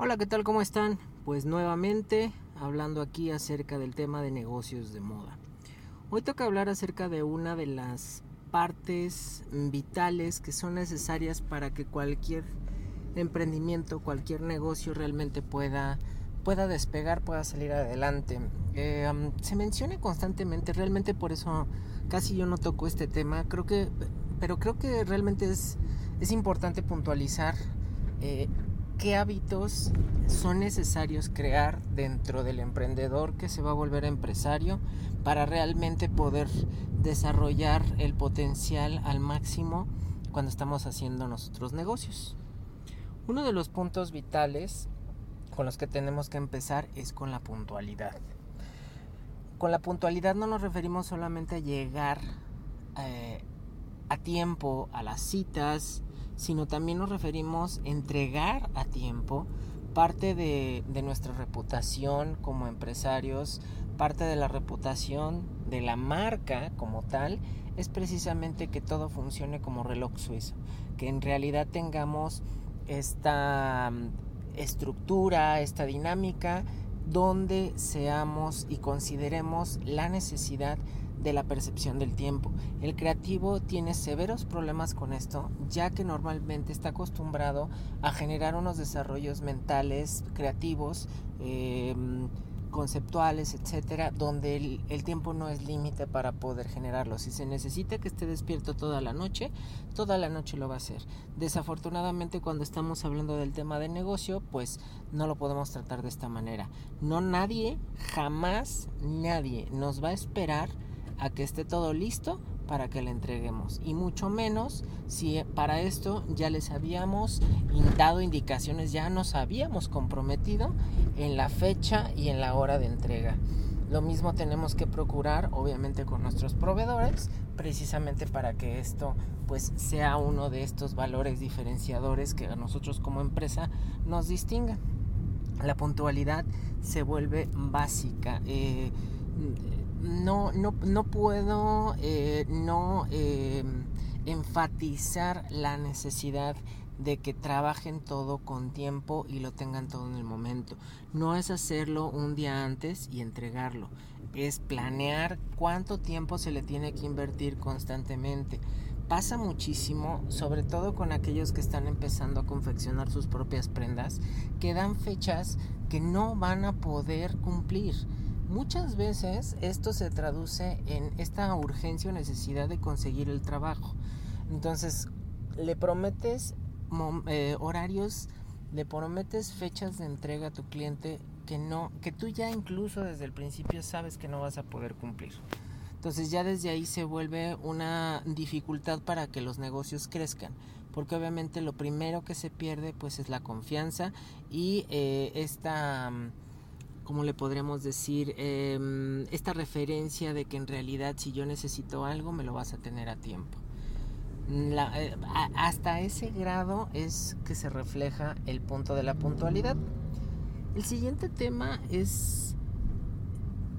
Hola, ¿qué tal? ¿Cómo están? Pues nuevamente hablando aquí acerca del tema de negocios de moda. Hoy toca hablar acerca de una de las partes vitales que son necesarias para que cualquier emprendimiento, cualquier negocio realmente pueda, pueda despegar, pueda salir adelante. Eh, se menciona constantemente, realmente por eso casi yo no toco este tema, creo que, pero creo que realmente es, es importante puntualizar eh, qué hábitos son necesarios crear dentro del emprendedor que se va a volver empresario para realmente poder desarrollar el potencial al máximo cuando estamos haciendo nosotros negocios. Uno de los puntos vitales con los que tenemos que empezar es con la puntualidad. Con la puntualidad no nos referimos solamente a llegar eh, a tiempo a las citas, sino también nos referimos a entregar a tiempo parte de, nuestra reputación como empresarios, parte de la reputación de la marca como tal, es precisamente que todo funcione como reloj suizo, que en realidad tengamos esta mm, estructura, esta dinámica, donde seamos y consideremos la necesidad de la percepción del tiempo. El creativo tiene severos problemas con esto, ya que normalmente está acostumbrado a generar unos desarrollos mentales, creativos, em, conceptuales, etcétera, donde el, el tiempo no es límite para poder generarlo. Si se necesita que esté despierto toda la noche, toda la noche lo va a hacer. Desafortunadamente, cuando estamos hablando del tema de negocio, pues no lo podemos tratar de esta manera. No nadie, jamás nadie nos va a esperar a que esté todo listo para que le entreguemos. Y mucho menos si para esto ya les habíamos dado indicaciones, ya nos habíamos comprometido en la fecha y en la hora de entrega. Lo mismo tenemos que procurar, obviamente, con nuestros proveedores, precisamente para que esto pues sea uno de estos valores diferenciadores que a nosotros como empresa nos distingan. La puntualidad se vuelve básica. Eh, no, no, no puedo eh, no eh, enfatizar la necesidad de que trabajen todo con tiempo y lo tengan todo en el momento. No es hacerlo un día antes y entregarlo. Es planear cuánto tiempo se le tiene que invertir constantemente. Pasa muchísimo, sobre todo con aquellos que están empezando a confeccionar sus propias prendas, que dan fechas que no van a poder cumplir Muchas veces esto se traduce en esta urgencia o necesidad de conseguir el trabajo. Entonces, le prometes eh, horarios, le prometes fechas de entrega a tu cliente que no, que tú ya incluso desde el principio sabes que no vas a poder cumplir. Entonces ya desde ahí se vuelve una dificultad para que los negocios crezcan, porque obviamente lo primero que se pierde pues es la confianza y eh, esta ¿cómo le podríamos decir? Em, esta referencia de que en realidad si yo necesito algo me lo vas a tener a tiempo. Eh, hasta ese grado es que se refleja el punto de la puntualidad. El siguiente tema es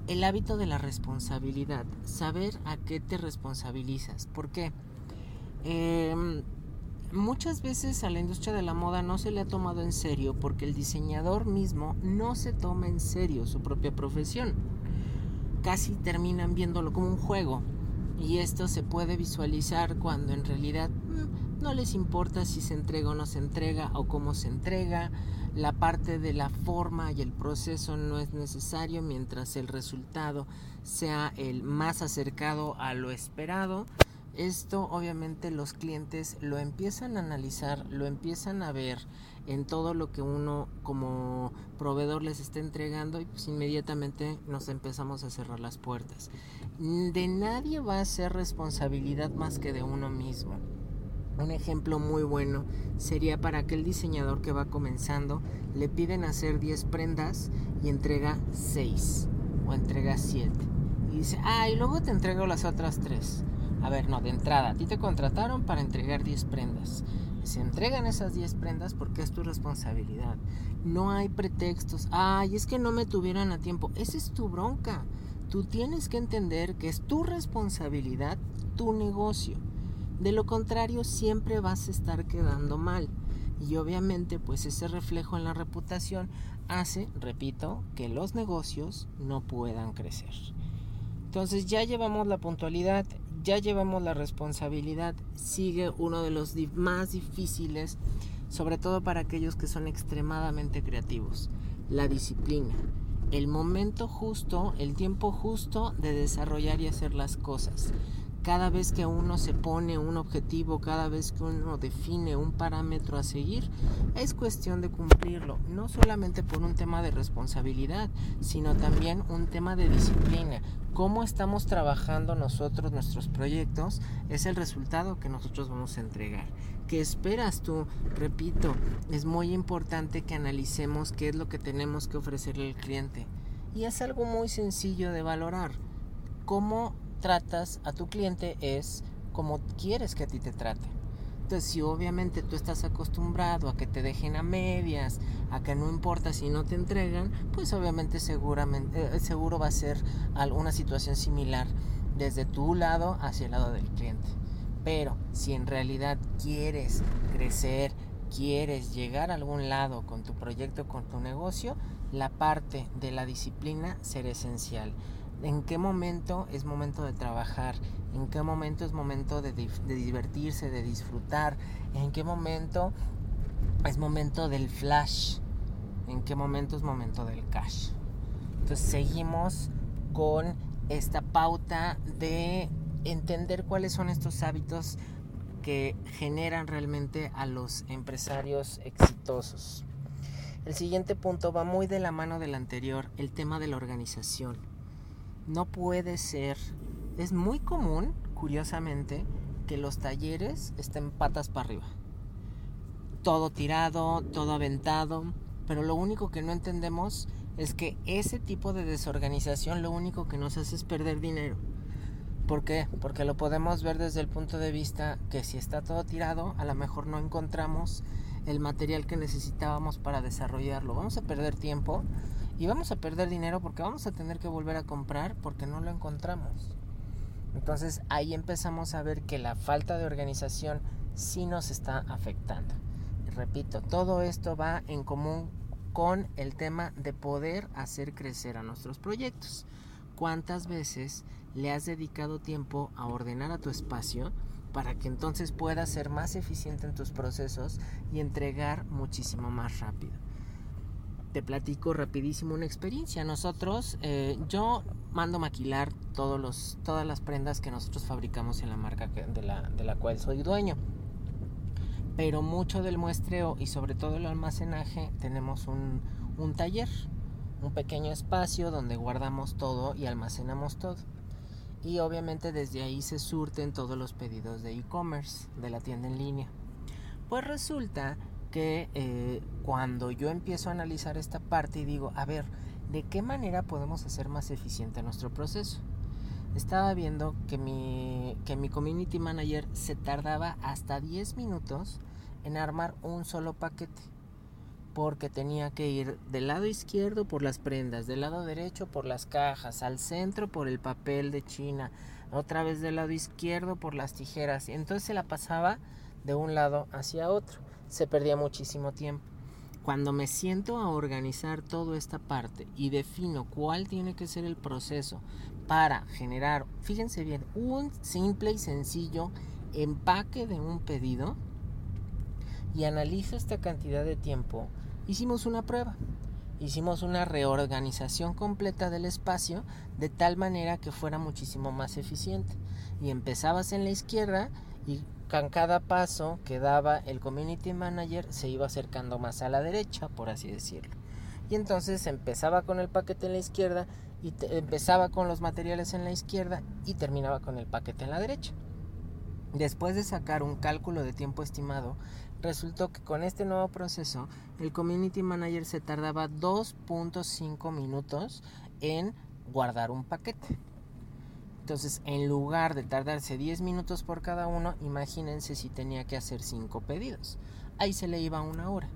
el hábito de la responsabilidad, saber a qué te responsabilizas. ¿Por qué? Em, muchas veces a la industria de la moda no se le ha tomado en serio porque el diseñador mismo no se toma en serio su propia profesión. Casi terminan viéndolo como un juego y esto se puede visualizar cuando en realidad mm, no les importa si se entrega o no se entrega o cómo se entrega. La parte de la forma y el proceso no es necesario mientras el resultado sea el más acercado a lo esperado esto obviamente los clientes lo empiezan a analizar, lo empiezan a ver en todo lo que uno como proveedor les está entregando y pues inmediatamente nos empezamos a cerrar las puertas. De nadie va a ser responsabilidad más que de uno mismo. Un ejemplo muy bueno sería para aquel diseñador que va comenzando, le piden hacer 10 prendas y entrega 6 o entrega 7. Y dice, ah, y luego te entrego las otras 3 a ver, no, de entrada, a ti te contrataron para entregar 10 prendas. Se entregan esas 10 prendas porque es tu responsabilidad. No hay pretextos. Ay, es que no me tuvieron a tiempo. Esa es tu bronca. Tú tienes que entender que es tu responsabilidad, tu negocio. De lo contrario, siempre vas a estar quedando mal. Y obviamente pues ese reflejo en la reputación hace, repito, que los negocios no puedan crecer. Entonces ya llevamos la puntualidad, ya llevamos la responsabilidad, sigue uno de los más difíciles, sobre todo para aquellos que son extremadamente creativos, la disciplina. El momento justo, el tiempo justo de desarrollar y hacer las cosas cada vez que uno se pone un objetivo, cada vez que uno define un parámetro a seguir, es cuestión de cumplirlo, no solamente por un tema de responsabilidad, sino también un tema de disciplina. Cómo estamos trabajando nosotros nuestros proyectos es el resultado que nosotros vamos a entregar. ¿Qué esperas tú? Repito, es muy importante que analicemos qué es lo que tenemos que ofrecerle al cliente. Y es algo muy sencillo de valorar. ¿Cómo tratas a tu cliente es como quieres que a ti te trate. Entonces, si obviamente tú estás acostumbrado a que te dejen a medias, a que no importa si no te entregan, pues obviamente seguramente eh, seguro va a ser alguna situación similar desde tu lado hacia el lado del cliente. Pero si en realidad quieres crecer, quieres llegar a algún lado con tu proyecto, con tu negocio, la parte de la disciplina será esencial en qué momento es momento de trabajar, en qué momento es momento de, divertirse, de disfrutar, en qué momento es momento del flash, en qué momento es momento del cash. Entonces seguimos con esta pauta de entender cuáles son estos hábitos que generan realmente a los empresarios exitosos. El siguiente punto va muy de la mano del anterior, el tema de la organización no puede ser. Es muy común, curiosamente, que los talleres estén patas para arriba. Todo tirado, todo aventado, pero lo único que no entendemos es que ese tipo de desorganización lo único que nos hace es perder dinero. ¿Por qué? Porque lo podemos ver desde el punto de vista que si está todo tirado, a lo mejor no encontramos el material que necesitábamos para desarrollarlo. Vamos a perder tiempo y vamos a perder dinero porque vamos a tener que volver a comprar porque no lo encontramos. Entonces ahí empezamos a ver que la falta de organización sí nos está afectando. Repito, todo esto va en común con el tema de poder hacer crecer a nuestros proyectos. ¿Cuántas veces le has dedicado tiempo a ordenar a tu espacio para que entonces puedas ser más eficiente en tus procesos y entregar muchísimo más rápido? Te platico rapidísimo una experiencia. Nosotros, eh, yo mando maquilar todos los, todas las prendas que nosotros fabricamos en la marca de, la, de la cual soy dueño. Pero mucho del muestreo y sobre todo el almacenaje tenemos un, un taller, un pequeño espacio donde guardamos todo y almacenamos todo. Y obviamente desde ahí se surten todos los pedidos de e-commerce, de la tienda en línea. Pues resulta que eh, cuando yo empiezo a analizar esta parte y digo, a ver, ¿de qué manera podemos hacer más eficiente nuestro proceso? Estaba viendo que mi, que mi community manager se tardaba hasta 10 minutos en armar un solo paquete. Porque tenía que ir del lado izquierdo por las prendas, del lado derecho por las cajas, al centro por el papel de China, otra vez del lado izquierdo por las tijeras. Y entonces se la pasaba de un lado hacia otro se perdía muchísimo tiempo. Cuando me siento a organizar toda esta parte y defino cuál tiene que ser el proceso para generar, fíjense bien, un simple y sencillo empaque de un pedido y analizo esta cantidad de tiempo, hicimos una prueba. Hicimos una reorganización completa del espacio de tal manera que fuera muchísimo más eficiente. Y empezabas en la izquierda y con cada paso que daba el community manager se iba acercando más a la derecha, por así decirlo. Y entonces empezaba con el paquete en la izquierda y empezaba con los materiales en la izquierda y terminaba con el paquete en la derecha. Después de sacar un cálculo de tiempo estimado, resultó que con este nuevo proceso el community manager se tardaba 2.5 minutos en guardar un paquete. Entonces, en lugar de tardarse 10 minutos por cada uno, imagínense si tenía que hacer 5 pedidos. Ahí se le iba una hora.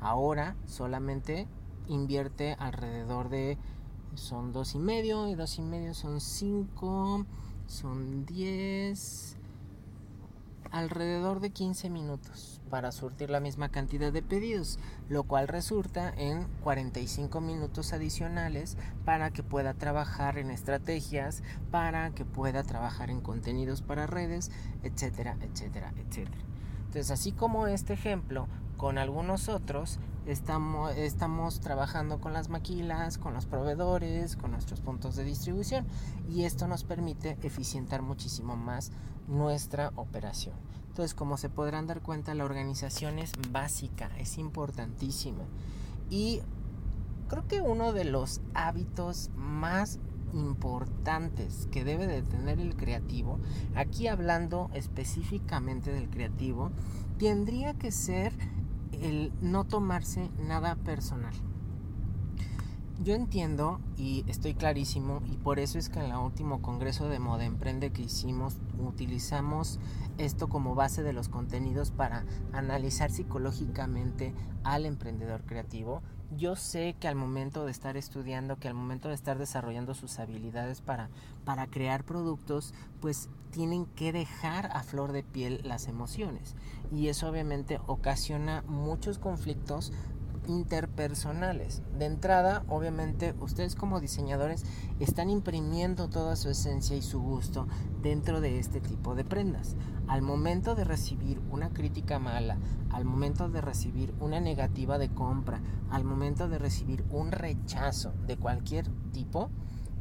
Ahora solamente invierte alrededor de son dos y medio y dos y medio son 5 son 10 alrededor de 15 minutos para surtir la misma cantidad de pedidos, lo cual resulta en 45 minutos adicionales para que pueda trabajar en estrategias, para que pueda trabajar en contenidos para redes, etcétera, etcétera, etcétera. Entonces, así como este ejemplo, con algunos otros estamos, trabajando con las maquilas, con los proveedores, con nuestros puntos de distribución y esto nos permite eficientar muchísimo más nuestra operación. Entonces, como se podrán dar cuenta, la organización es básica, es importantísima. Y creo que uno de los hábitos más importantes que debe de tener el creativo, aquí hablando específicamente del creativo, tendría que ser el no tomarse nada personal. Yo entiendo y estoy clarísimo y por eso es que en el último congreso de Moda Emprende que hicimos utilizamos esto como base de los contenidos para analizar psicológicamente al emprendedor creativo. Yo sé que al momento de estar estudiando, que al momento de estar desarrollando sus habilidades para, para crear productos, pues tienen que dejar a flor de piel las emociones. Y eso obviamente ocasiona muchos conflictos interpersonales. De entrada, obviamente, ustedes como diseñadores están imprimiendo toda su esencia y su gusto dentro de este tipo de prendas. Al momento de recibir una crítica mala, al momento de recibir una negativa de compra, al momento de recibir un rechazo de cualquier tipo,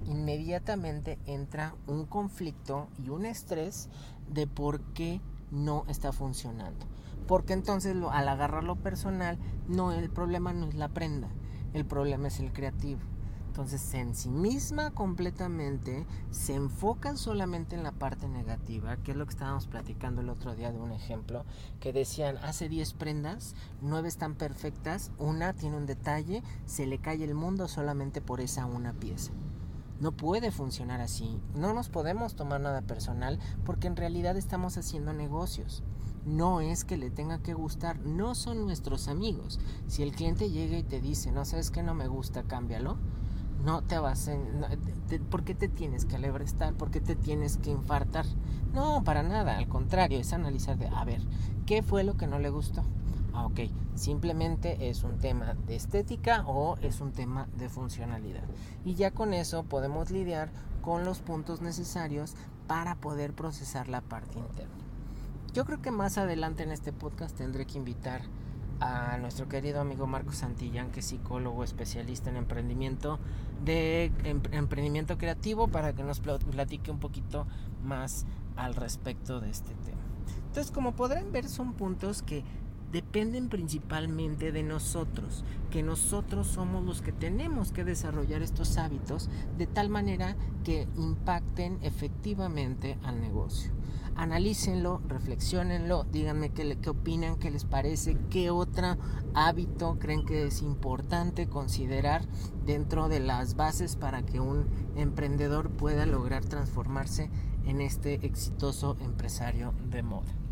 inmediatamente entra un conflicto y un estrés de por qué no está funcionando. Porque entonces al agarrarlo personal, no, el problema no es la prenda, el problema es el creativo. Entonces en sí misma completamente se enfoca solamente en la parte negativa, que es lo que estábamos platicando el otro día de un ejemplo, que decían, hace 10 prendas, 9 están perfectas, una tiene un detalle, se le cae el mundo solamente por esa una pieza. No puede funcionar así. No nos podemos tomar nada personal porque en realidad estamos haciendo negocios. No es que le tenga que gustar, no son nuestros amigos. Si el cliente llega y te dice, no sabes que no me gusta, cámbialo. No te vas a... ¿Por qué te tienes que alebrestar? ¿Por qué te tienes que infartar? No, para nada. Al contrario, es analizar de, a ver, ¿qué fue lo que no le gustó? Ah, ok, simplemente es un tema de estética o es un tema de funcionalidad. Y ya con eso podemos lidiar con los puntos necesarios para poder procesar la parte interna. Yo creo que más adelante en este podcast tendré que invitar a nuestro querido amigo Marco Santillán, que es psicólogo especialista en emprendimiento de emprendimiento creativo, para que nos platique un poquito más al respecto de este tema. Entonces, como podrán ver, son puntos que dependen principalmente de nosotros, que nosotros somos los que tenemos que desarrollar estos hábitos de tal manera que impacten efectivamente al negocio. Analícenlo, reflexionenlo, díganme qué, qué opinan, qué les parece, qué otro hábito creen que es importante considerar dentro de las bases para que un emprendedor pueda lograr transformarse en este exitoso empresario de moda.